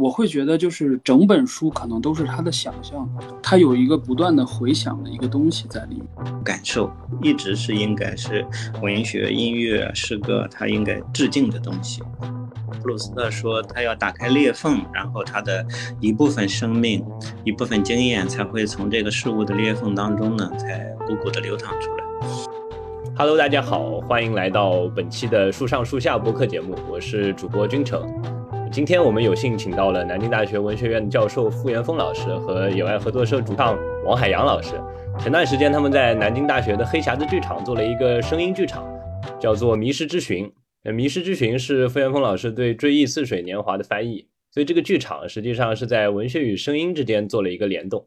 我会觉得就是整本书可能都是他的想象，他有一个不断的回想的一个东西在里面。感受一直是应该是文学、音乐、诗歌，他应该致敬的东西。布鲁斯特说，他要打开裂缝，然后他的一部分生命、一部分经验才会从这个事物的裂缝当中呢，才汩汩的流淌出来。Hello，大家好，欢迎来到本期的树上树下播客节目，我是主播君成。今天我们有幸请到了南京大学文学院的教授傅元峰老师和友爱合作社主唱王海洋老师。前段时间他们在南京大学的黑匣子剧场做了一个声音剧场，叫做《迷失之寻》。呃，《迷失之寻》是傅元峰老师对《追忆似水年华》的翻译，所以这个剧场实际上是在文学与声音之间做了一个联动。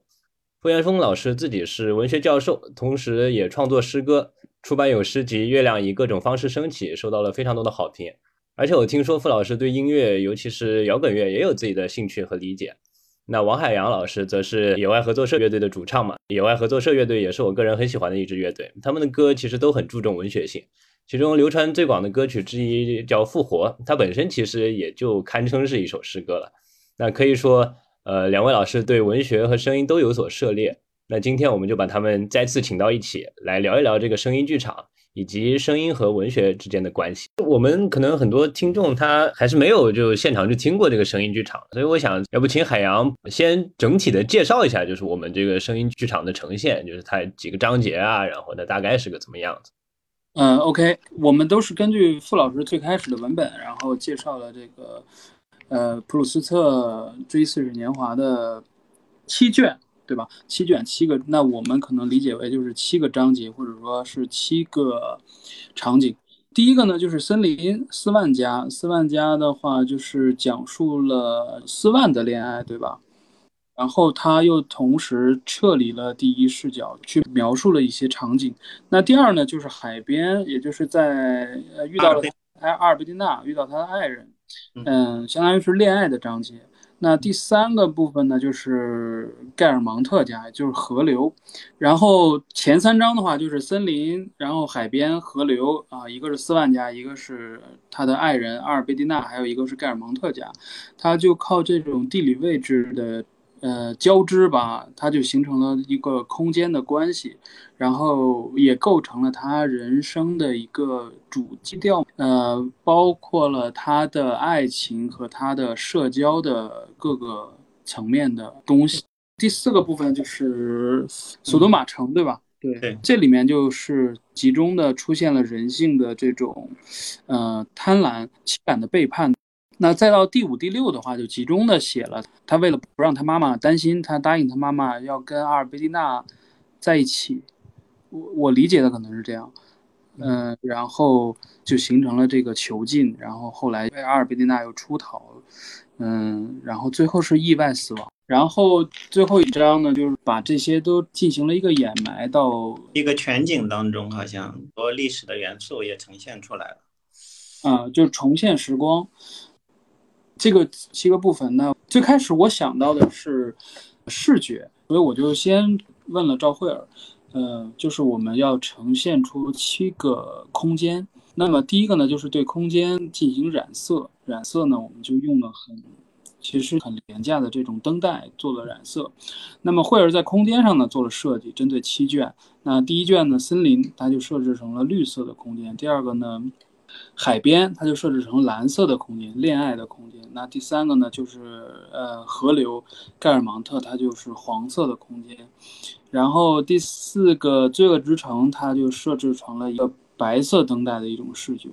傅元峰老师自己是文学教授，同时也创作诗歌，出版有诗集《月亮以各种方式升起》，受到了非常多的好评。而且我听说傅老师对音乐，尤其是摇滚乐，也有自己的兴趣和理解。那王海洋老师则是野外合作社乐队的主唱嘛？野外合作社乐队也是我个人很喜欢的一支乐队，他们的歌其实都很注重文学性。其中流传最广的歌曲之一叫《复活》，它本身其实也就堪称是一首诗歌了。那可以说，呃，两位老师对文学和声音都有所涉猎。那今天我们就把他们再次请到一起来聊一聊这个声音剧场以及声音和文学之间的关系。我们可能很多听众他还是没有就现场就听过这个声音剧场，所以我想要不请海洋先整体的介绍一下，就是我们这个声音剧场的呈现，就是它几个章节啊，然后呢大概是个怎么样子。嗯，OK，我们都是根据傅老师最开始的文本，然后介绍了这个，呃，普鲁斯特《追似水年华》的七卷，对吧？七卷七个，那我们可能理解为就是七个章节，或者说是七个场景。第一个呢，就是森林斯万家，斯万家的话就是讲述了斯万的恋爱，对吧？然后他又同时撤离了第一视角，去描述了一些场景。那第二呢，就是海边，也就是在呃遇到了阿阿尔贝蒂娜，遇到他的爱人，嗯，相当于是恋爱的章节。那第三个部分呢，就是盖尔芒特家，就是河流。然后前三章的话，就是森林，然后海边、河流啊，一个是斯万家，一个是他的爱人阿尔贝蒂娜，还有一个是盖尔蒙特家。他就靠这种地理位置的。呃，交织吧，它就形成了一个空间的关系，然后也构成了他人生的一个主基调。呃，包括了他的爱情和他的社交的各个层面的东西。第四个部分就是索多玛城，对吧？对，这里面就是集中的出现了人性的这种，呃，贪婪、情感的背叛。那再到第五、第六的话，就集中的写了他为了不让他妈妈担心，他答应他妈妈要跟阿尔贝蒂娜在一起。我我理解的可能是这样，嗯，然后就形成了这个囚禁，然后后来阿尔贝蒂娜又出逃，嗯，然后最后是意外死亡。然后最后一章呢，就是把这些都进行了一个掩埋到一个全景当中，好像很多历史的元素也呈现出来了，啊，就重现时光。这个七个部分呢，最开始我想到的是视觉，所以我就先问了赵慧儿，呃，就是我们要呈现出七个空间。那么第一个呢，就是对空间进行染色，染色呢，我们就用了很其实很廉价的这种灯带做了染色。那么慧儿在空间上呢做了设计，针对七卷。那第一卷呢，森林，它就设置成了绿色的空间。第二个呢。海边，它就设置成蓝色的空间，恋爱的空间。那第三个呢，就是呃河流，盖尔芒特，它就是黄色的空间。然后第四个罪恶之城，它就设置成了一个白色灯带的一种视觉。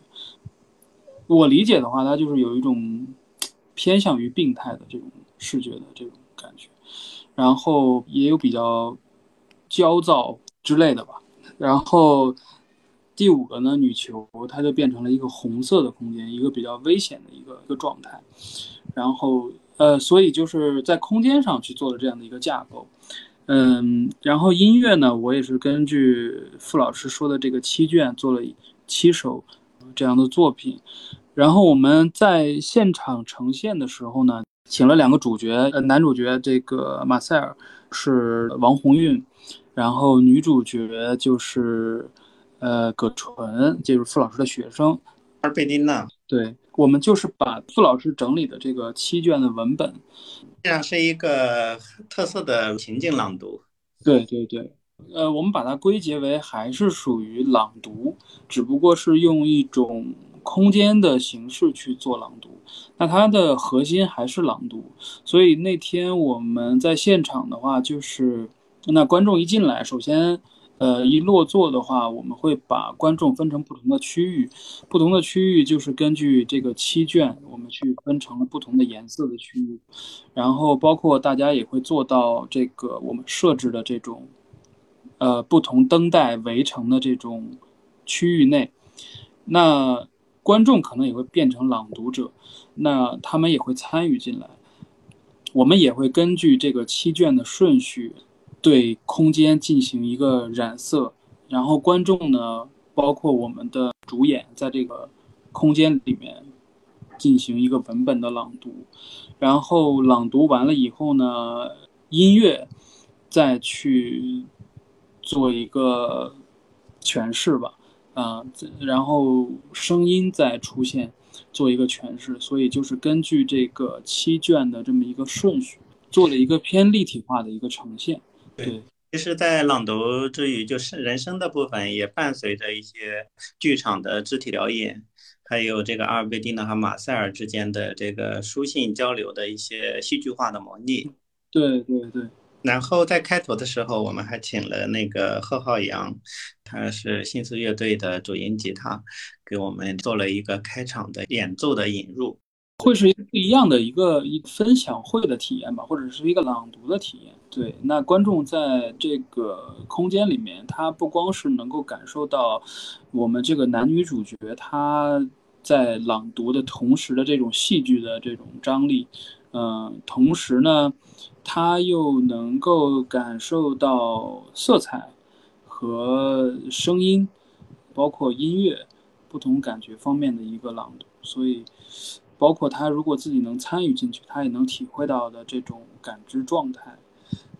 我理解的话，它就是有一种偏向于病态的这种视觉的这种感觉，然后也有比较焦躁之类的吧。然后。第五个呢，女球它就变成了一个红色的空间，一个比较危险的一个一个状态。然后呃，所以就是在空间上去做了这样的一个架构。嗯，然后音乐呢，我也是根据傅老师说的这个七卷做了七首这样的作品。然后我们在现场呈现的时候呢，请了两个主角，呃，男主角这个马塞尔是王红运，然后女主角就是。呃，葛纯就是傅老师的学生，阿尔贝琳娜。对，我们就是把傅老师整理的这个七卷的文本，这样是一个特色的情境朗读。对对对，呃，我们把它归结为还是属于朗读，只不过是用一种空间的形式去做朗读。那它的核心还是朗读，所以那天我们在现场的话，就是那观众一进来，首先。呃，一落座的话，我们会把观众分成不同的区域，不同的区域就是根据这个七卷，我们去分成了不同的颜色的区域，然后包括大家也会坐到这个我们设置的这种，呃，不同灯带围成的这种区域内，那观众可能也会变成朗读者，那他们也会参与进来，我们也会根据这个七卷的顺序。对空间进行一个染色，然后观众呢，包括我们的主演，在这个空间里面进行一个文本的朗读，然后朗读完了以后呢，音乐再去做一个诠释吧，啊，然后声音再出现做一个诠释，所以就是根据这个七卷的这么一个顺序，做了一个偏立体化的一个呈现。对，其实，在朗读之余，就是人声的部分也伴随着一些剧场的肢体表演，还有这个阿尔贝蒂娜和马塞尔之间的这个书信交流的一些戏剧化的模拟。对对对。然后在开头的时候，我们还请了那个贺浩洋，他是新思乐队的主音吉他，给我们做了一个开场的演奏的引入。会是一个不一样的一个一分享会的体验吧，或者是一个朗读的体验。对，那观众在这个空间里面，他不光是能够感受到我们这个男女主角他在朗读的同时的这种戏剧的这种张力，嗯，同时呢，他又能够感受到色彩和声音，包括音乐不同感觉方面的一个朗读，所以。包括他如果自己能参与进去，他也能体会到的这种感知状态，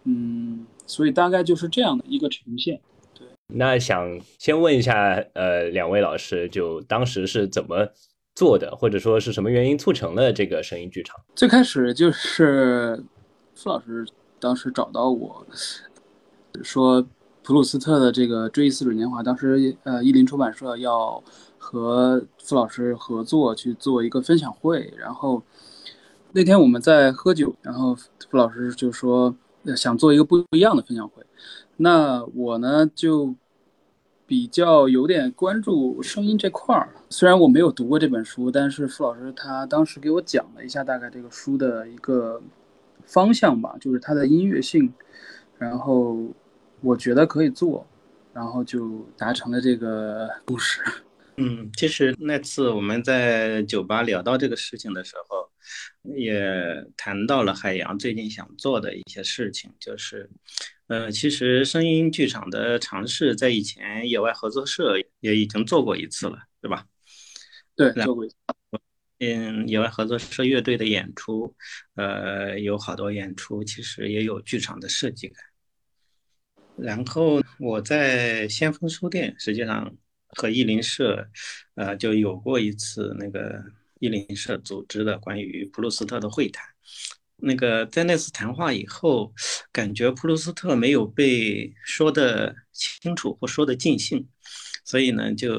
嗯，所以大概就是这样的一个呈现。对，那想先问一下，呃，两位老师，就当时是怎么做的，或者说是什么原因促成了这个声音剧场？最开始就是傅老师当时找到我说，普鲁斯特的这个《追忆似水年华》，当时呃，译林出版社要。和傅老师合作去做一个分享会，然后那天我们在喝酒，然后傅老师就说想做一个不一样的分享会。那我呢就比较有点关注声音这块儿，虽然我没有读过这本书，但是傅老师他当时给我讲了一下大概这个书的一个方向吧，就是它的音乐性，然后我觉得可以做，然后就达成了这个共识。嗯，其实那次我们在酒吧聊到这个事情的时候，也谈到了海洋最近想做的一些事情，就是，呃，其实声音剧场的尝试在以前野外合作社也已经做过一次了，对吧？对，做过一次。嗯，野外合作社乐队的演出，呃，有好多演出其实也有剧场的设计感。然后我在先锋书店，实际上。和译林社，呃，就有过一次那个译林社组织的关于普鲁斯特的会谈。那个在那次谈话以后，感觉普鲁斯特没有被说的清楚或说的尽兴，所以呢，就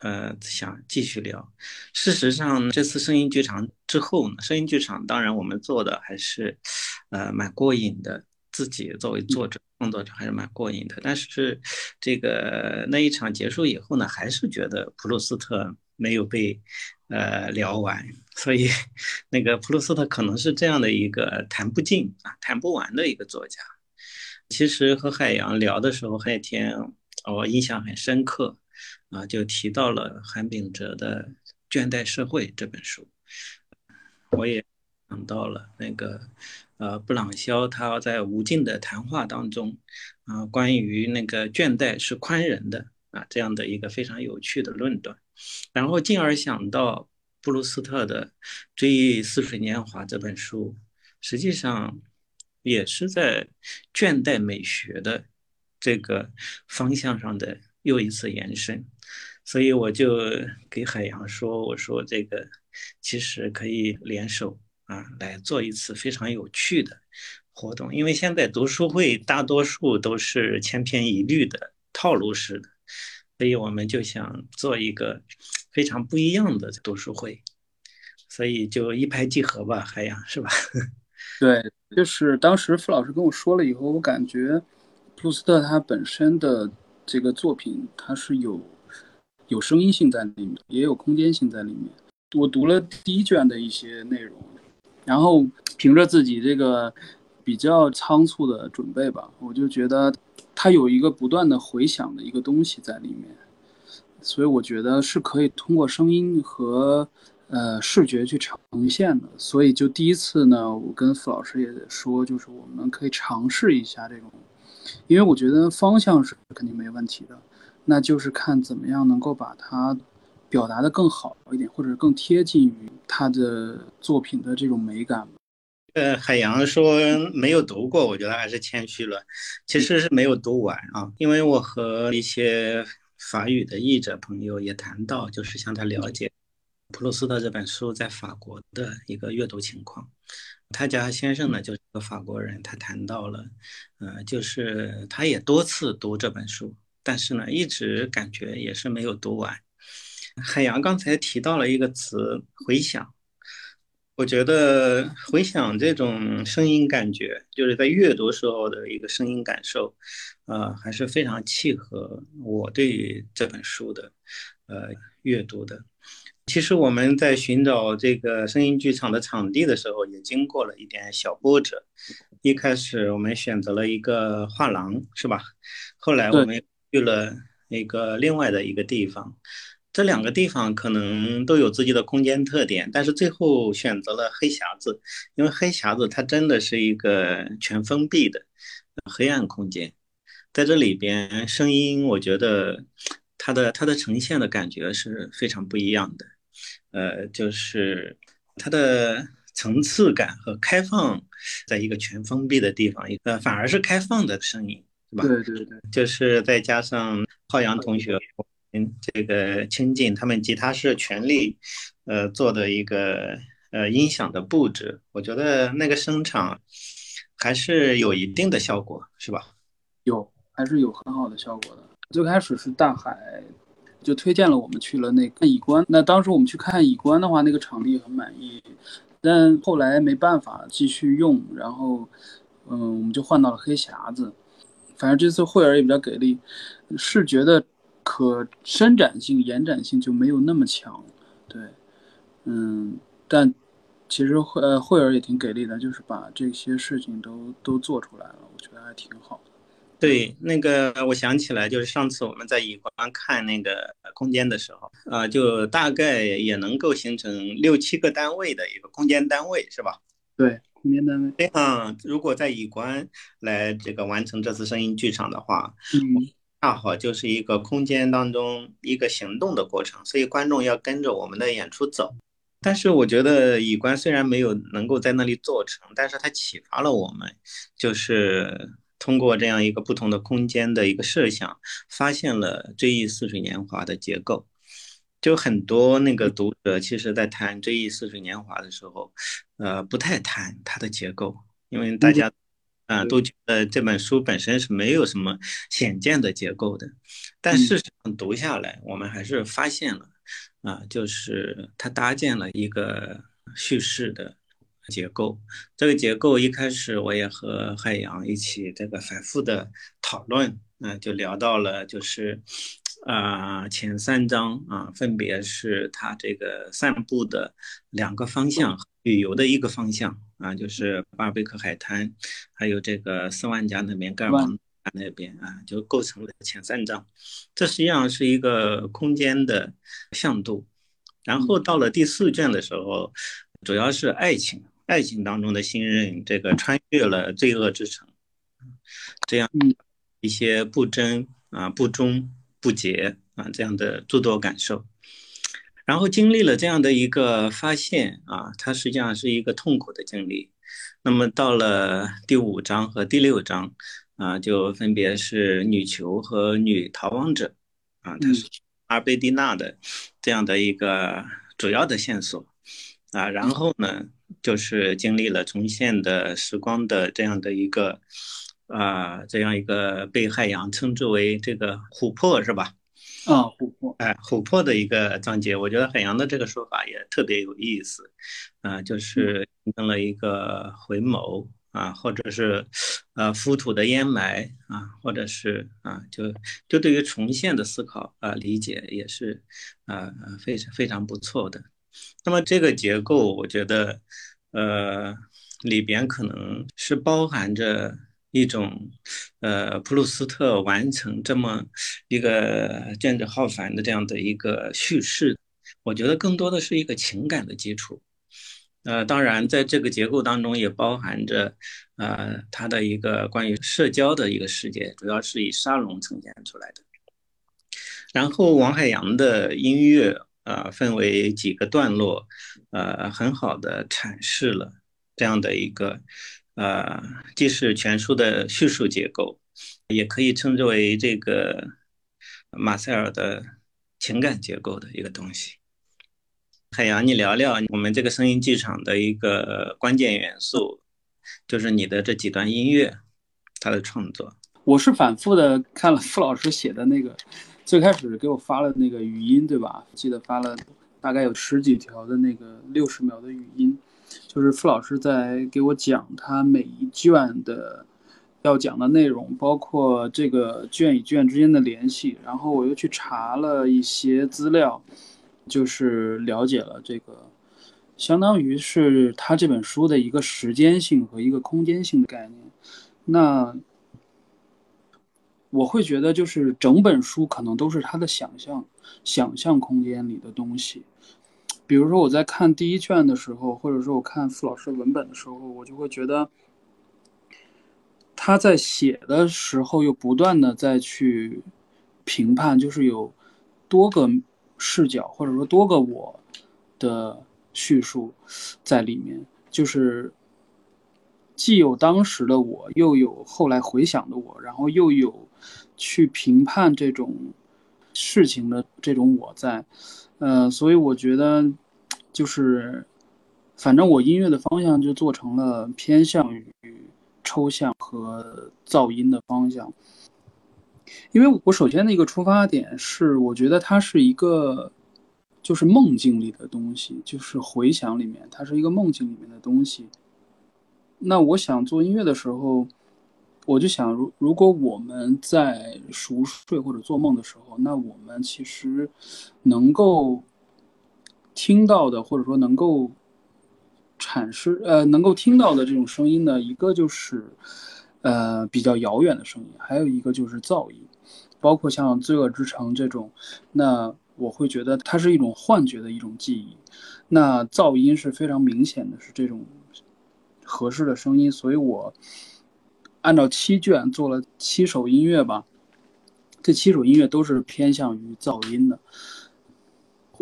呃想继续聊。事实上，这次声音剧场之后呢，声音剧场当然我们做的还是呃蛮过瘾的。自己作为作者、创作者还是蛮过瘾的，但是这个那一场结束以后呢，还是觉得普鲁斯特没有被呃聊完，所以那个普鲁斯特可能是这样的一个谈不尽啊、谈不完的一个作家。其实和海洋聊的时候，海天我印象很深刻啊，就提到了韩炳哲的《倦怠社会》这本书，我也想到了那个。呃，布朗肖他在无尽的谈话当中，啊，关于那个倦怠是宽仁的啊，这样的一个非常有趣的论断，然后进而想到布鲁斯特的《追忆似水年华》这本书，实际上也是在倦怠美学的这个方向上的又一次延伸，所以我就给海洋说，我说这个其实可以联手啊来做一次非常有趣的活动。因为现在读书会大多数都是千篇一律的套路式的，所以我们就想做一个非常不一样的读书会，所以就一拍即合吧，海洋是吧？对，就是当时傅老师跟我说了以后，我感觉普鲁斯特他本身的这个作品，它是有有声音性在里面，也有空间性在里面。我读了第一卷的一些内容，然后凭着自己这个比较仓促的准备吧，我就觉得它有一个不断的回响的一个东西在里面，所以我觉得是可以通过声音和。呃，视觉去呈现的，所以就第一次呢，我跟傅老师也说，就是我们可以尝试一下这种，因为我觉得方向是肯定没问题的，那就是看怎么样能够把它表达的更好一点，或者更贴近于他的作品的这种美感。呃，海洋说没有读过，我觉得还是谦虚了，其实是没有读完啊，因为我和一些法语的译者朋友也谈到，就是向他了解。普鲁斯特这本书在法国的一个阅读情况，他家先生呢就是个法国人，他谈到了，呃，就是他也多次读这本书，但是呢一直感觉也是没有读完。海洋刚才提到了一个词“回响”，我觉得回想这种声音感觉，就是在阅读时候的一个声音感受，呃，还是非常契合我对这本书的，呃，阅读的。其实我们在寻找这个声音剧场的场地的时候，也经过了一点小波折。一开始我们选择了一个画廊，是吧？后来我们去了那个另外的一个地方。这两个地方可能都有自己的空间特点，但是最后选择了黑匣子，因为黑匣子它真的是一个全封闭的黑暗空间，在这里边声音，我觉得。它的它的呈现的感觉是非常不一样的，呃，就是它的层次感和开放，在一个全封闭的地方，呃，反而是开放的声音，是吧？对对对，就是再加上浩洋同学，嗯，这个亲近他们吉他社全力，呃，做的一个呃音响的布置，我觉得那个声场还是有一定的效果，是吧？有，还是有很好的效果的。最开始是大海就推荐了我们去了那个乙观，那当时我们去看乙观的话，那个场地很满意，但后来没办法继续用，然后嗯，我们就换到了黑匣子。反正这次惠儿也比较给力，视觉的可伸展性、延展性就没有那么强，对，嗯，但其实惠呃惠儿也挺给力的，就是把这些事情都都做出来了，我觉得还挺好。对，那个我想起来，就是上次我们在乙观看那个空间的时候，啊，就大概也能够形成六七个单位的一个空间单位，是吧？对，空间单位。这样，如果在乙观来这个完成这次声音剧场的话，嗯，恰好就是一个空间当中一个行动的过程，所以观众要跟着我们的演出走。但是我觉得乙观虽然没有能够在那里做成，但是它启发了我们，就是。通过这样一个不同的空间的一个设想，发现了《追忆似水年华》的结构。就很多那个读者，其实在谈《追忆似水年华》的时候，呃，不太谈它的结构，因为大家啊都觉得这本书本身是没有什么显见的结构的。但事实上读下来，我们还是发现了啊，就是它搭建了一个叙事的。结构，这个结构一开始我也和海洋一起这个反复的讨论，嗯，就聊到了就是，啊，前三章啊，分别是它这个散步的两个方向，旅游的一个方向啊，就是巴贝克海滩，还有这个斯万家那边，盖尔蒙那边啊，就构成了前三章。这实际上是一个空间的向度，然后到了第四卷的时候，主要是爱情。爱情当中的信任，这个穿越了罪恶之城，这样一些不真啊、不忠、不洁啊这样的诸多感受，然后经历了这样的一个发现啊，它实际上是一个痛苦的经历。那么到了第五章和第六章啊，就分别是女囚和女逃亡者啊，它是阿贝蒂娜的这样的一个主要的线索。啊，然后呢，就是经历了重现的时光的这样的一个啊，这样一个被海洋称之为这个琥珀是吧？啊，琥珀，哎，琥珀的一个章节，我觉得海洋的这个说法也特别有意思，啊，就是形成了一个回眸啊，或者是呃浮土的掩埋啊，或者是啊，就就对于重现的思考啊理解也是啊非常非常不错的。那么这个结构，我觉得，呃，里边可能是包含着一种，呃，普鲁斯特完成这么一个卷帙浩繁的这样的一个叙事，我觉得更多的是一个情感的基础。呃，当然，在这个结构当中也包含着，呃，它的一个关于社交的一个世界，主要是以沙龙呈现出来的。然后，王海洋的音乐。呃，分为几个段落，呃，很好的阐释了这样的一个，呃，既是全书的叙述结构，也可以称之为这个马塞尔的情感结构的一个东西。海洋，你聊聊我们这个声音剧场的一个关键元素，就是你的这几段音乐，它的创作。我是反复的看了傅老师写的那个。最开始给我发了那个语音，对吧？记得发了大概有十几条的那个六十秒的语音，就是傅老师在给我讲他每一卷的要讲的内容，包括这个卷与卷之间的联系。然后我又去查了一些资料，就是了解了这个，相当于是他这本书的一个时间性和一个空间性的概念。那。我会觉得，就是整本书可能都是他的想象、想象空间里的东西。比如说，我在看第一卷的时候，或者说我看傅老师文本的时候，我就会觉得他在写的时候又不断的在去评判，就是有多个视角或者说多个我的叙述在里面，就是。既有当时的我，又有后来回想的我，然后又有去评判这种事情的这种我在，呃，所以我觉得就是，反正我音乐的方向就做成了偏向于抽象和噪音的方向，因为我首先的一个出发点是，我觉得它是一个就是梦境里的东西，就是回想里面，它是一个梦境里面的东西。那我想做音乐的时候，我就想，如如果我们在熟睡或者做梦的时候，那我们其实能够听到的，或者说能够阐释，呃，能够听到的这种声音呢，一个就是呃比较遥远的声音，还有一个就是噪音，包括像《罪恶之城》这种，那我会觉得它是一种幻觉的一种记忆。那噪音是非常明显的，是这种。合适的声音，所以我按照七卷做了七首音乐吧。这七首音乐都是偏向于噪音的。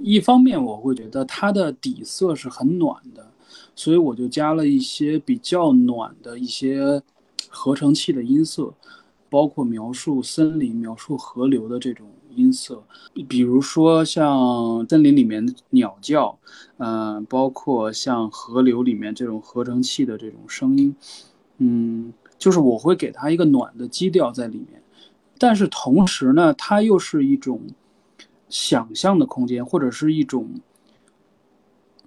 一方面，我会觉得它的底色是很暖的，所以我就加了一些比较暖的一些合成器的音色，包括描述森林、描述河流的这种。音色，比如说像森林里面的鸟叫，嗯，包括像河流里面这种合成器的这种声音，嗯，就是我会给它一个暖的基调在里面，但是同时呢，它又是一种想象的空间，或者是一种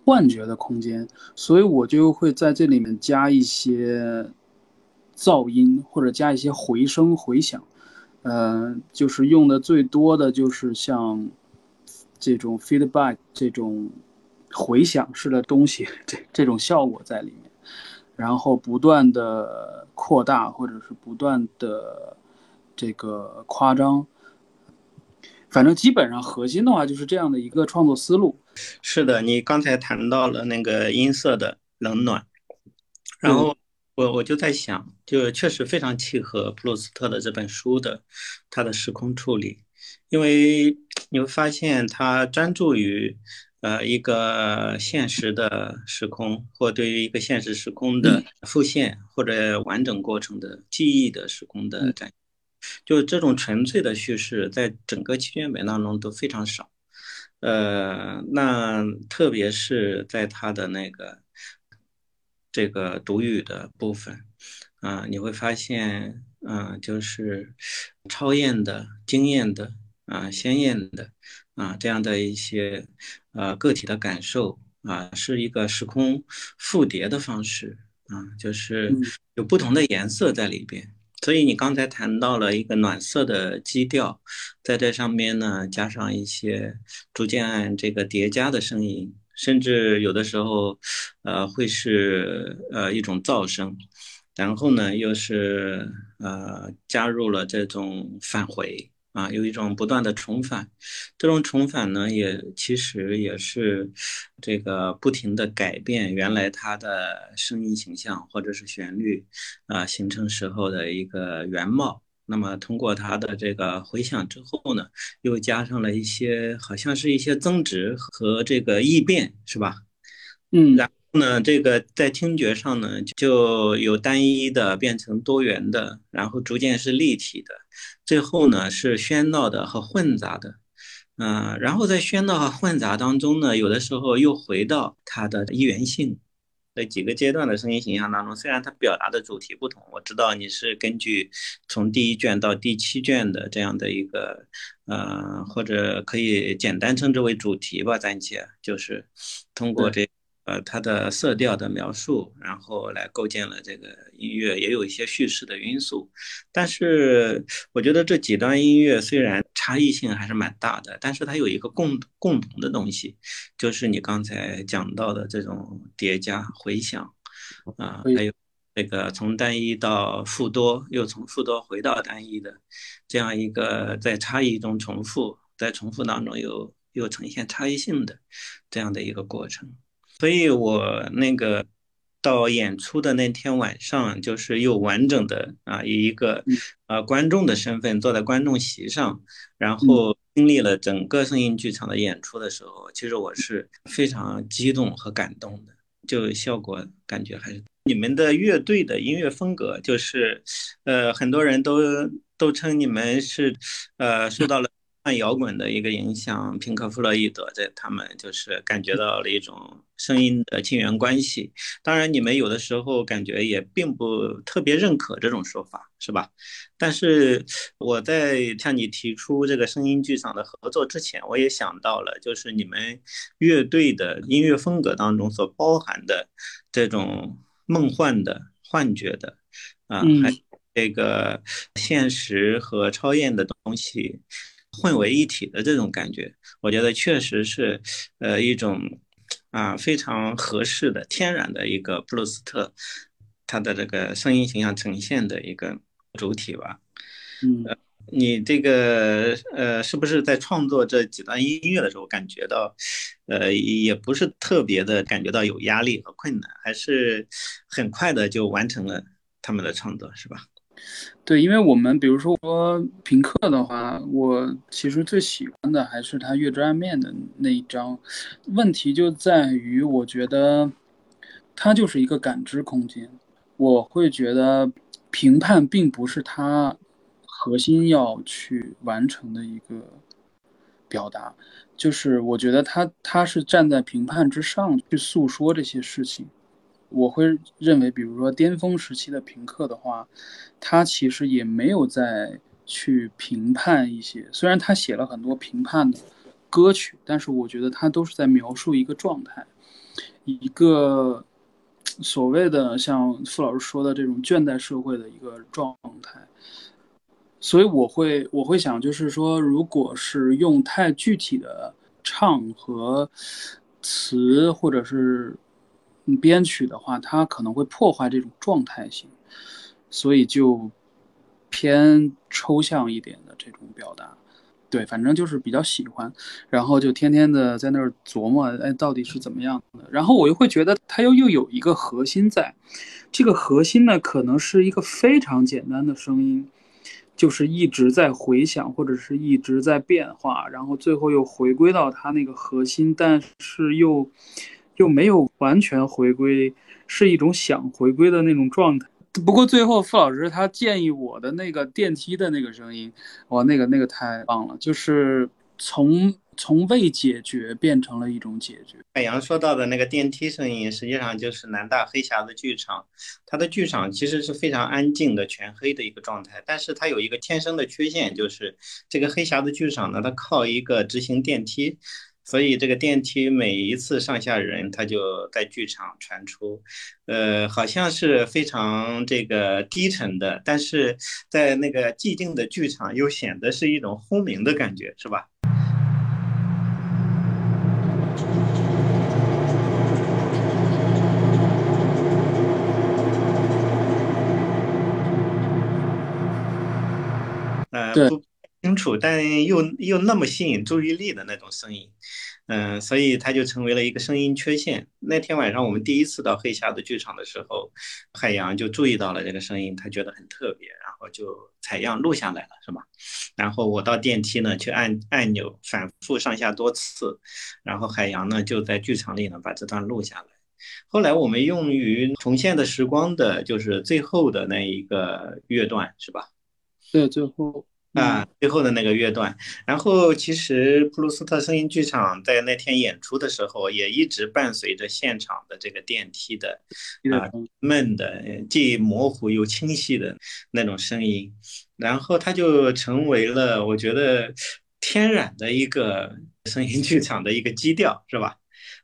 幻觉的空间，所以我就会在这里面加一些噪音，或者加一些回声回响。呃，就是用的最多的就是像这种 feedback 这种回响式的东西，这这种效果在里面，然后不断的扩大或者是不断的这个夸张，反正基本上核心的话就是这样的一个创作思路。是的，你刚才谈到了那个音色的冷暖，然后。我我就在想，就确实非常契合普鲁斯特的这本书的他的时空处理，因为你会发现他专注于呃一个现实的时空，或对于一个现实时空的复现或者完整过程的记忆的时空的展，就这种纯粹的叙事，在整个七卷本当中都非常少。呃，那特别是在他的那个这个独语的部分，啊，你会发现，嗯，就是超验的、惊艳的、啊，鲜艳的，啊，这样的一些呃个体的感受，啊，是一个时空复叠的方式，啊，就是有不同的颜色在里边。所以你刚才谈到了一个暖色的基调，在这上面呢，加上一些逐渐这个叠加的声音，甚至有的时候，呃，会是呃一种噪声，然后呢，又是呃加入了这种返回。啊，有一种不断的重返，这种重返呢，也其实也是这个不停的改变原来它的声音形象或者是旋律啊形成时候的一个原貌。那么通过它的这个回响之后呢，又加上了一些好像是一些增值和这个异变，是吧？嗯。那这个在听觉上呢，就有单一的变成多元的，然后逐渐是立体的，最后呢是喧闹的和混杂的，嗯，然后在喧闹和混杂当中呢，有的时候又回到它的一元性。在几个阶段的声音形象当中，虽然它表达的主题不同，我知道你是根据从第一卷到第七卷的这样的一个，呃，或者可以简单称之为主题吧，暂且就是通过这。呃，它的色调的描述，然后来构建了这个音乐，也有一些叙事的因素。但是，我觉得这几段音乐虽然差异性还是蛮大的，但是它有一个共共同的东西，就是你刚才讲到的这种叠加回响，啊，还有这个从单一到复多，又从复多回到单一的这样一个在差异中重复，在重复当中又又呈现差异性的这样的一个过程。所以我那个到演出的那天晚上，就是又完整的啊，以一个呃观众的身份坐在观众席上，然后经历了整个声音剧场的演出的时候，其实我是非常激动和感动的。就效果感觉还是你们的乐队的音乐风格，就是呃很多人都都称你们是呃受到了。按摇滚的一个影响，平克·弗洛伊德在他们就是感觉到了一种声音的亲缘关系。当然，你们有的时候感觉也并不特别认可这种说法，是吧？但是我在向你提出这个声音剧场的合作之前，我也想到了，就是你们乐队的音乐风格当中所包含的这种梦幻的、幻觉的啊，还这个现实和超验的东西。混为一体的这种感觉，我觉得确实是，呃，一种啊非常合适的天然的一个布鲁斯特，他的这个声音形象呈现的一个主体吧。嗯，你这个呃，是不是在创作这几段音乐的时候，感觉到，呃，也不是特别的感觉到有压力和困难，还是很快的就完成了他们的创作，是吧？对，因为我们比如说说平克的话，我其实最喜欢的还是他《月之暗面》的那一章。问题就在于，我觉得它就是一个感知空间。我会觉得评判并不是他核心要去完成的一个表达，就是我觉得他他是站在评判之上去诉说这些事情。我会认为，比如说巅峰时期的平克的话，他其实也没有在去评判一些，虽然他写了很多评判的歌曲，但是我觉得他都是在描述一个状态，一个所谓的像傅老师说的这种倦怠社会的一个状态。所以我会我会想，就是说，如果是用太具体的唱和词，或者是。编曲的话，它可能会破坏这种状态性，所以就偏抽象一点的这种表达。对，反正就是比较喜欢，然后就天天的在那儿琢磨，哎，到底是怎么样的。然后我又会觉得它又又有一个核心在，这个核心呢，可能是一个非常简单的声音，就是一直在回响或者是一直在变化，然后最后又回归到它那个核心，但是又。又没有完全回归，是一种想回归的那种状态。不过最后傅老师他建议我的那个电梯的那个声音，哇，那个那个太棒了！就是从从未解决变成了一种解决。海洋说到的那个电梯声音，实际上就是南大黑匣子剧场，它的剧场其实是非常安静的、全黑的一个状态。但是它有一个天生的缺陷，就是这个黑匣子剧场呢，它靠一个直行电梯，所以这个电梯每一次上下人，它就在剧场传出，呃，好像是非常这个低沉的，但是在那个寂静的剧场又显得是一种轰鸣的感觉，是吧？对，不清楚，但又又那么吸引注意力的那种声音，嗯，所以它就成为了一个声音缺陷。那天晚上我们第一次到黑匣子剧场的时候，海洋就注意到了这个声音，他觉得很特别，然后就采样录下来了，是吧？然后我到电梯呢去按按钮，反复上下多次，然后海洋呢就在剧场里呢把这段录下来。后来我们用于重现的时光的就是最后的那一个乐段，是吧？对，最后。啊，最后的那个乐段，然后其实普鲁斯特声音剧场在那天演出的时候，也一直伴随着现场的这个电梯的啊闷的，既模糊又清晰的那种声音，然后它就成为了我觉得天然的一个声音剧场的一个基调，是吧？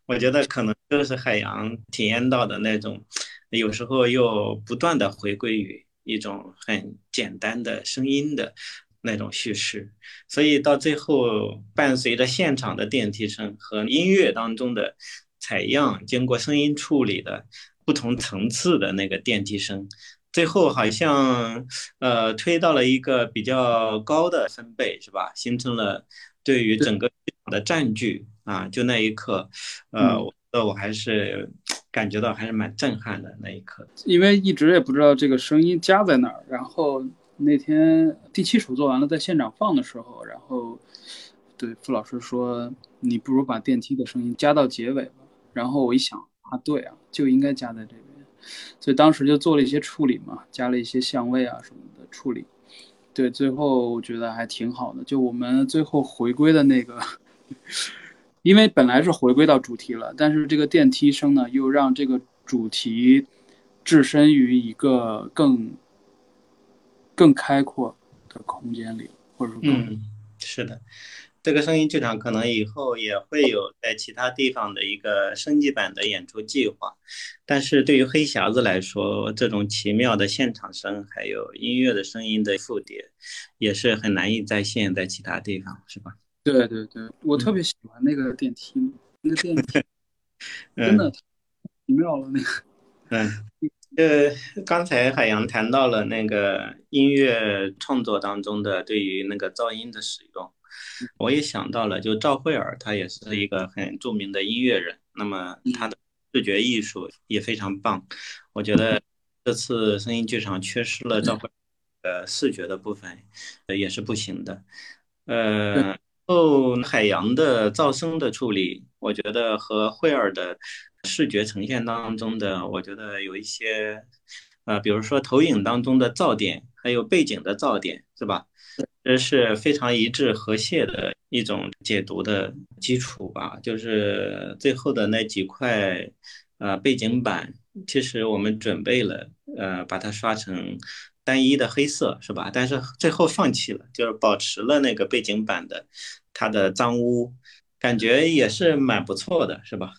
我觉得可能就是海洋体验到的那种，有时候又不断的回归于一种很简单的声音的。那种叙事，所以到最后，伴随着现场的电梯声和音乐当中的采样，经过声音处理的不同层次的那个电梯声，最后好像呃推到了一个比较高的分贝，是吧？形成了对于整个的占据啊，就那一刻，呃，我我还是感觉到还是蛮震撼的那一刻，因为一直也不知道这个声音加在哪儿，然后。那天第七首做完了，在现场放的时候，然后对傅老师说：“你不如把电梯的声音加到结尾吧。”然后我一想啊，对啊，就应该加在这边，所以当时就做了一些处理嘛，加了一些相位啊什么的处理。对，最后我觉得还挺好的。就我们最后回归的那个，因为本来是回归到主题了，但是这个电梯声呢，又让这个主题置身于一个更。更开阔的空间里，或者说，嗯，是的，这个声音剧场可能以后也会有在其他地方的一个升级版的演出计划，但是对于黑匣子来说，这种奇妙的现场声还有音乐的声音的复叠，也是很难以再现，在其他地方，是吧？对对对，我特别喜欢那个电梯，那个电梯 真的奇妙了，那个，嗯。呃，刚才海洋谈到了那个音乐创作当中的对于那个噪音的使用，我也想到了，就赵慧尔，他也是一个很著名的音乐人，那么他的视觉艺术也非常棒。我觉得这次声音剧场缺失了赵慧呃视觉的部分，呃也是不行的。呃，后海洋的噪声的处理，我觉得和慧尔的。视觉呈现当中的，我觉得有一些，呃，比如说投影当中的噪点，还有背景的噪点，是吧？这是非常一致和谐的一种解读的基础吧。就是最后的那几块，呃，背景板，其实我们准备了，呃，把它刷成单一的黑色，是吧？但是最后放弃了，就是保持了那个背景板的它的脏污，感觉也是蛮不错的，是吧？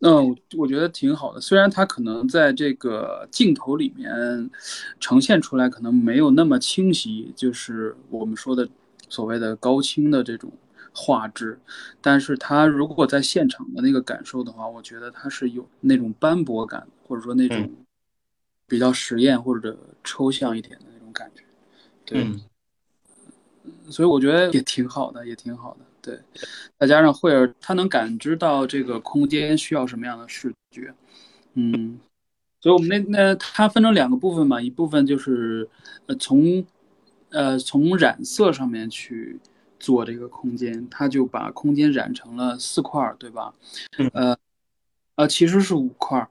嗯，我觉得挺好的。虽然它可能在这个镜头里面呈现出来可能没有那么清晰，就是我们说的所谓的高清的这种画质，但是它如果在现场的那个感受的话，我觉得它是有那种斑驳感，或者说那种比较实验或者抽象一点的那种感觉。对，所以我觉得也挺好的，也挺好的。对，再加上惠儿，他能感知到这个空间需要什么样的视觉，嗯，所以我们那那它分成两个部分嘛，一部分就是呃从呃从染色上面去做这个空间，他就把空间染成了四块，对吧？呃呃，其实是五块，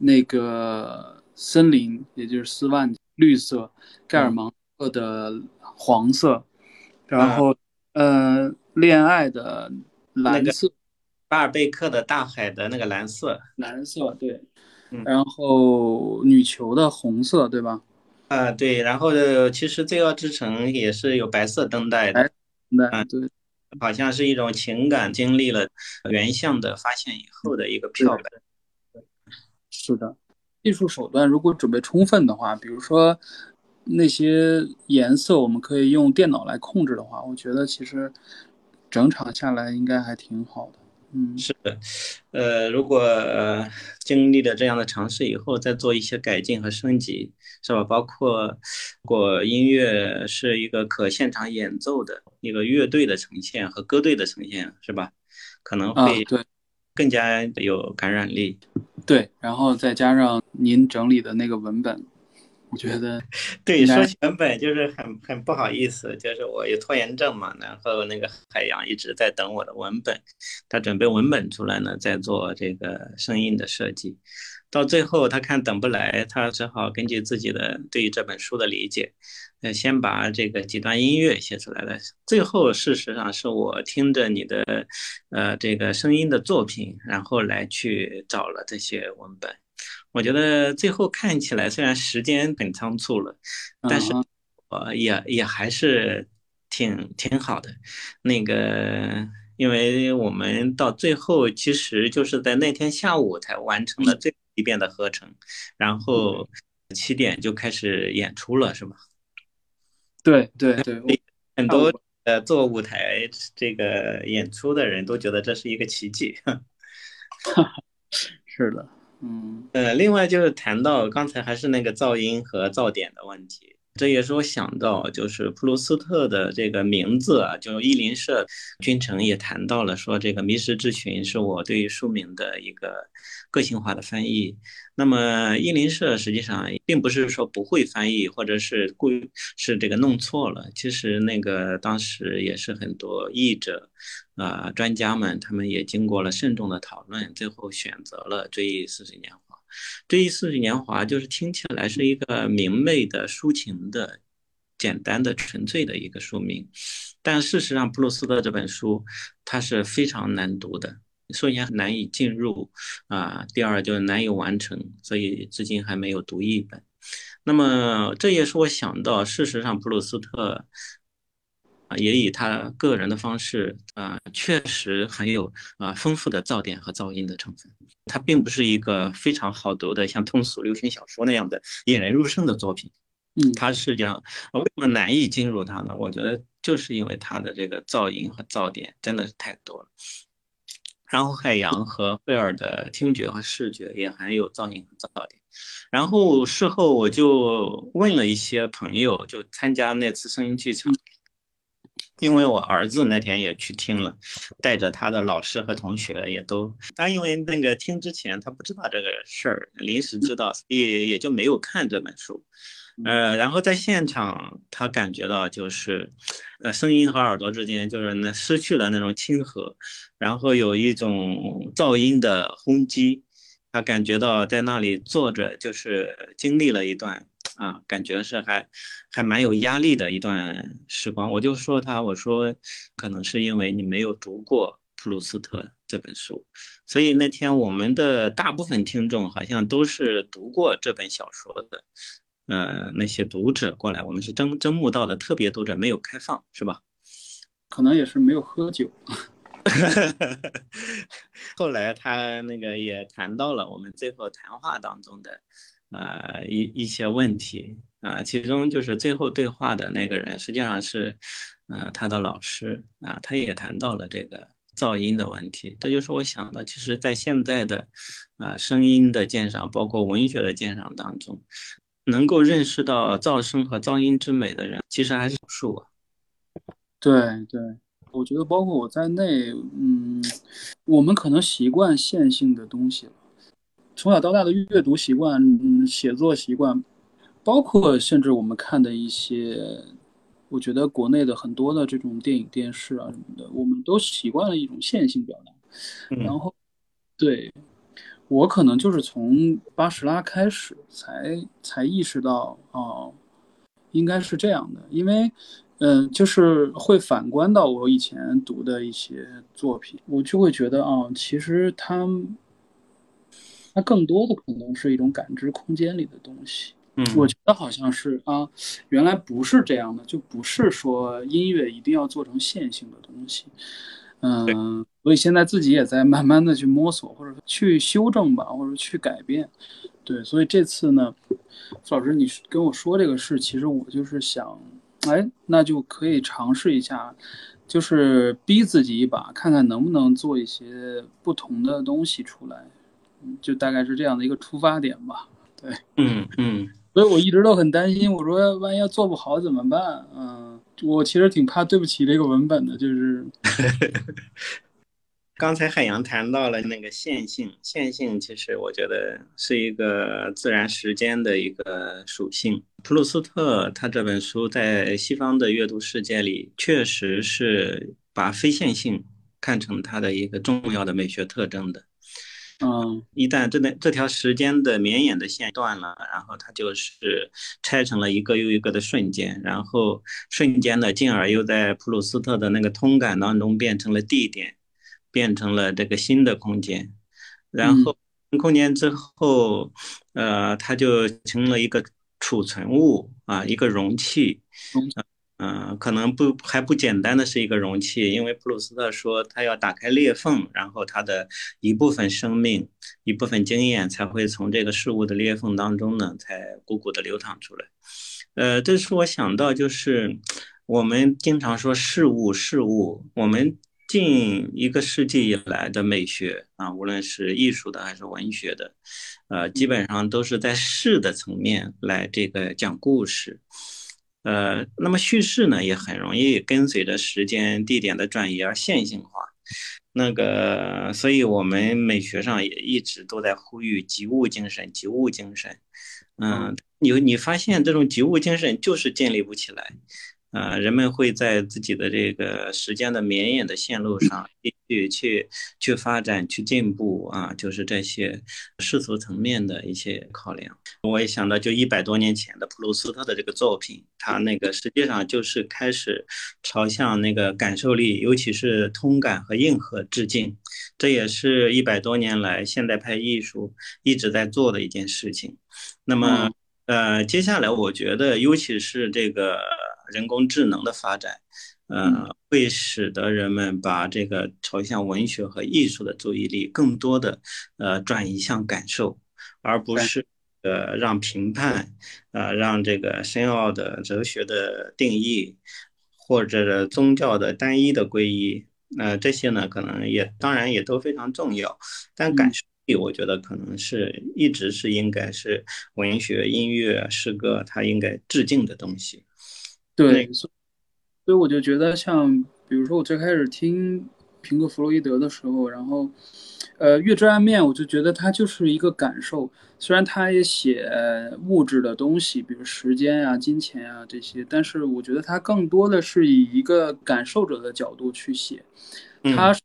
那个森林，也就是斯万绿色，盖尔芒特的黄色，然后。呃，恋爱的蓝色，巴尔贝克的大海的那个蓝色，蓝色对，然后女球的红色，对吧？啊，对，然后其实罪恶之城也是有白色灯带的，那，对，好像是一种情感经历了原像的发现以后的一个漂白，是的，艺术手段如果准备充分的话，比如说那些颜色我们可以用电脑来控制的话，我觉得其实整场下来应该还挺好的。嗯，是的，呃，如果经历了这样的尝试以后，再做一些改进和升级，是吧？包括，如果音乐是一个可现场演奏的一个乐队的呈现和歌队的呈现，是吧？可能会对更加有感染力。对，然后再加上您整理的那个文本。我觉得，对，说文本就是很很不好意思，就是我有拖延症嘛，然后那个海洋一直在等我的文本，他准备文本出来呢，再做这个声音的设计，到最后他看等不来，他只好根据自己的对于这本书的理解，呃，先把这个几段音乐写出来了，最后事实上是我听着你的，呃，这个声音的作品，然后来去找了这些文本。我觉得最后看起来虽然时间很仓促了，但是我也也还是挺挺好的。那个，因为我们到最后其实就是在那天下午才完成了最后一遍的合成，然后七点就开始演出了，是吧？对对对，很多呃做舞台这个演出的人都觉得这是一个奇迹。是的。嗯，呃，另外就是谈到刚才还是那个噪音和噪点的问题，这也是我想到，就是普鲁斯特的这个名字啊，就伊林舍君臣也谈到了，说这个迷失之群是我对于书名的一个个性化的翻译。那么伊林舍实际上并不是说不会翻译，或者是故意是这个弄错了，其实那个当时也是很多译者。啊，专家们他们也经过了慎重的讨论，最后选择了《追忆似水年华》。《追忆似水年华》就是听起来是一个明媚的、抒情的、简单的、纯粹的一个书名，但事实上，普鲁斯特这本书它是非常难读的，首先难以进入啊，第二就是难以完成，所以至今还没有读一本。那么这也是我想到，事实上，普鲁斯特。啊，也以他个人的方式啊，确实很有啊丰富的噪点和噪音的成分。它并不是一个非常好读的像通俗流行小说那样的引人入胜的作品。嗯，它实际上为什么难以进入它呢？我觉得就是因为它的这个噪音和噪点真的是太多了。然后海洋和贝尔的听觉和视觉也含有噪音和噪点。然后事后我就问了一些朋友，就参加那次声音剧场。因为我儿子那天也去听了，带着他的老师和同学也都，他因为那个听之前他不知道这个事儿，临时知道，也也就没有看这本书，呃，然后在现场他感觉到就是，呃，声音和耳朵之间就是那失去了那种亲和，然后有一种噪音的轰击，他感觉到在那里坐着就是经历了一段。啊，感觉是还还蛮有压力的一段时光。我就说他，我说可能是因为你没有读过普鲁斯特这本书，所以那天我们的大部分听众好像都是读过这本小说的。呃，那些读者过来，我们是征征募到的特别读者，没有开放，是吧？可能也是没有喝酒。后来他那个也谈到了我们最后谈话当中的。啊，一一些问题啊，其中就是最后对话的那个人，实际上是，呃，他的老师啊，他也谈到了这个噪音的问题。这就是我想的，其实，在现在的啊声音的鉴赏，包括文学的鉴赏当中，能够认识到噪声和噪音之美的人，其实还是少数。对对，我觉得包括我在内，嗯，我们可能习惯线性的东西了。从小到大的阅读习惯、写作习惯，包括甚至我们看的一些，我觉得国内的很多的这种电影、电视啊什么的，我们都习惯了一种线性表达。然后，对我可能就是从巴什拉开始才才意识到，哦，应该是这样的。因为，嗯，就是会反观到我以前读的一些作品，我就会觉得啊，其实它它更多的可能是一种感知空间里的东西。嗯，我觉得好像是啊，原来不是这样的，就不是说音乐一定要做成线性的东西。嗯，所以现在自己也在慢慢的去摸索，或者说去修正吧，或者去改变。对，所以这次呢，付老师你跟我说这个事，其实我就是想，哎，那就可以尝试一下，就是逼自己一把，看看能不能做一些不同的东西出来。就大概是这样的一个出发点吧。对，嗯嗯。所以我一直都很担心，我说万一要做不好怎么办？嗯，我其实挺怕对不起这个文本的，就是。刚才海洋谈到了那个线性，线性其实我觉得是一个自然时间的一个属性。普鲁斯特他这本书在西方的阅读世界里，确实是把非线性看成他的一个重要的美学特征的。嗯，一旦这那这条时间的绵延的线断了，然后它就是拆成了一个又一个的瞬间，然后瞬间呢，进而又在普鲁斯特的那个通感当中变成了地点，变成了这个新的空间，然后空间之后，呃，它就成了一个储存物啊，一个容器。嗯，可能不还不简单的是一个容器，因为普鲁斯特说他要打开裂缝，然后他的一部分生命、一部分经验才会从这个事物的裂缝当中呢，才汩汩的流淌出来。呃，这是我想到，就是我们经常说事物，事物，我们近一个世纪以来的美学啊，无论是艺术的还是文学的，呃，基本上都是在事的层面来这个讲故事。呃，那么叙事呢，也很容易跟随着时间、地点的转移而线性化。那个，所以我们美学上也一直都在呼吁及物精神，及物精神。嗯，你你发现这种及物精神就是建立不起来。呃，人们会在自己的这个时间的绵延的线路上继续去去发展、去进步啊，就是这些世俗层面的一些考量。我也想到，就一百多年前的普鲁斯特的这个作品，他那个实际上就是开始朝向那个感受力，尤其是通感和硬核致敬。这也是一百多年来现代派艺术一直在做的一件事情。那么，呃，接下来我觉得，尤其是这个。人工智能的发展，呃，会使得人们把这个朝向文学和艺术的注意力更多的，呃，转移向感受，而不是，呃，让评判，呃，让这个深奥的哲学的定义，或者宗教的单一的归一，呃，这些呢，可能也当然也都非常重要，但感受力，我觉得可能是一直是应该是文学、音乐、诗歌它应该致敬的东西。对，所以我就觉得，像比如说我最开始听平克·弗洛伊德的时候，然后，呃，《月之暗面》，我就觉得它就是一个感受。虽然他也写物质的东西，比如时间啊、金钱啊这些，但是我觉得他更多的是以一个感受者的角度去写，他是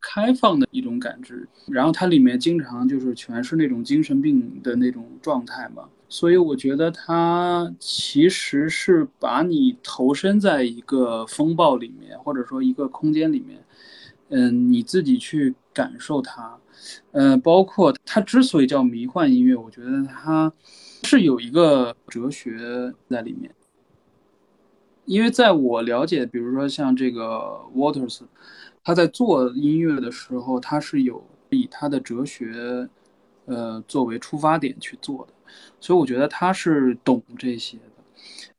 开放的一种感知。然后它里面经常就是全是那种精神病的那种状态嘛。所以我觉得它其实是把你投身在一个风暴里面，或者说一个空间里面，嗯，你自己去感受它，嗯，包括它之所以叫迷幻音乐，我觉得它是有一个哲学在里面。因为在我了解，比如说像这个 Waters，他在做音乐的时候，他是有以他的哲学，呃，作为出发点去做的。所以我觉得他是懂这些的，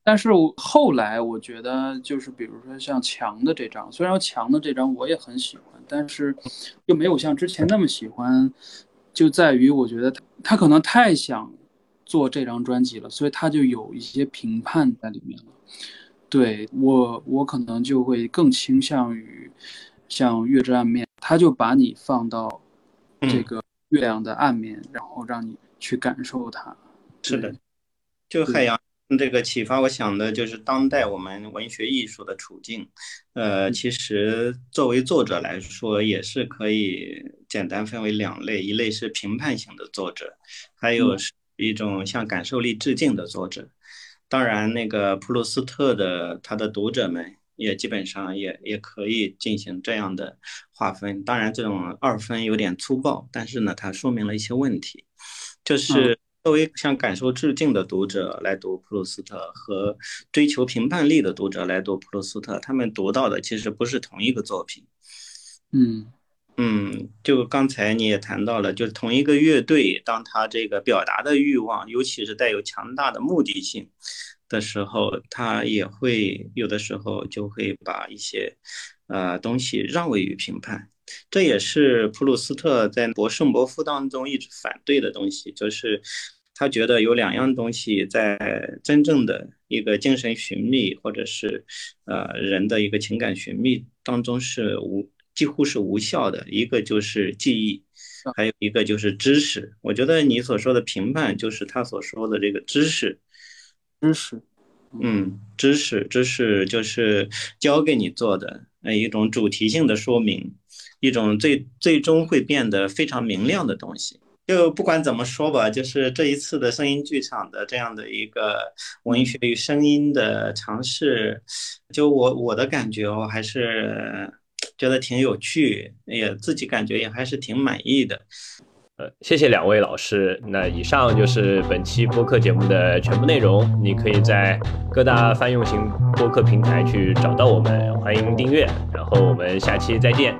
但是后来我觉得就是比如说像强的这张，虽然强的这张我也很喜欢，但是又没有像之前那么喜欢，就在于我觉得他他可能太想做这张专辑了，所以他就有一些评判在里面了。对我我可能就会更倾向于像《月之暗面》，他就把你放到这个月亮的暗面，然后让你去感受它。是的，就海洋这个启发，我想的就是当代我们文学艺术的处境。呃，其实作为作者来说，也是可以简单分为两类：一类是评判型的作者，还有是一种向感受力致敬的作者。当然，那个普鲁斯特的他的读者们也基本上也也可以进行这样的划分。当然，这种二分有点粗暴，但是呢，它说明了一些问题，就是作为向感受致敬的读者来读普鲁斯特和追求评判力的读者来读普鲁斯特，他们读到的其实不是同一个作品。嗯。嗯，就刚才你也谈到了，就是同一个乐队，当他这个表达的欲望，尤其是带有强大的目的性的时候，他也会有的时候就会把一些呃东西让位于评判。这也是普鲁斯特在《博圣伯夫》当中一直反对的东西，就是他觉得有两样东西在真正的一个精神寻觅，或者是呃人的一个情感寻觅当中是无。几乎是无效的，一个就是记忆，还有一个就是知识。我觉得你所说的评判，就是他所说的这个知识，知识，嗯，知识，知识就是教给你做的，呃，一种主题性的说明，一种最最终会变得非常明亮的东西。就不管怎么说吧，就是这一次的声音剧场的这样的一个文学与声音的尝试，就我我的感觉，我还是。觉得挺有趣，也自己感觉也还是挺满意的。呃，谢谢两位老师。那以上就是本期播客节目的全部内容。你可以在各大泛用型播客平台去找到我们，欢迎订阅。然后我们下期再见。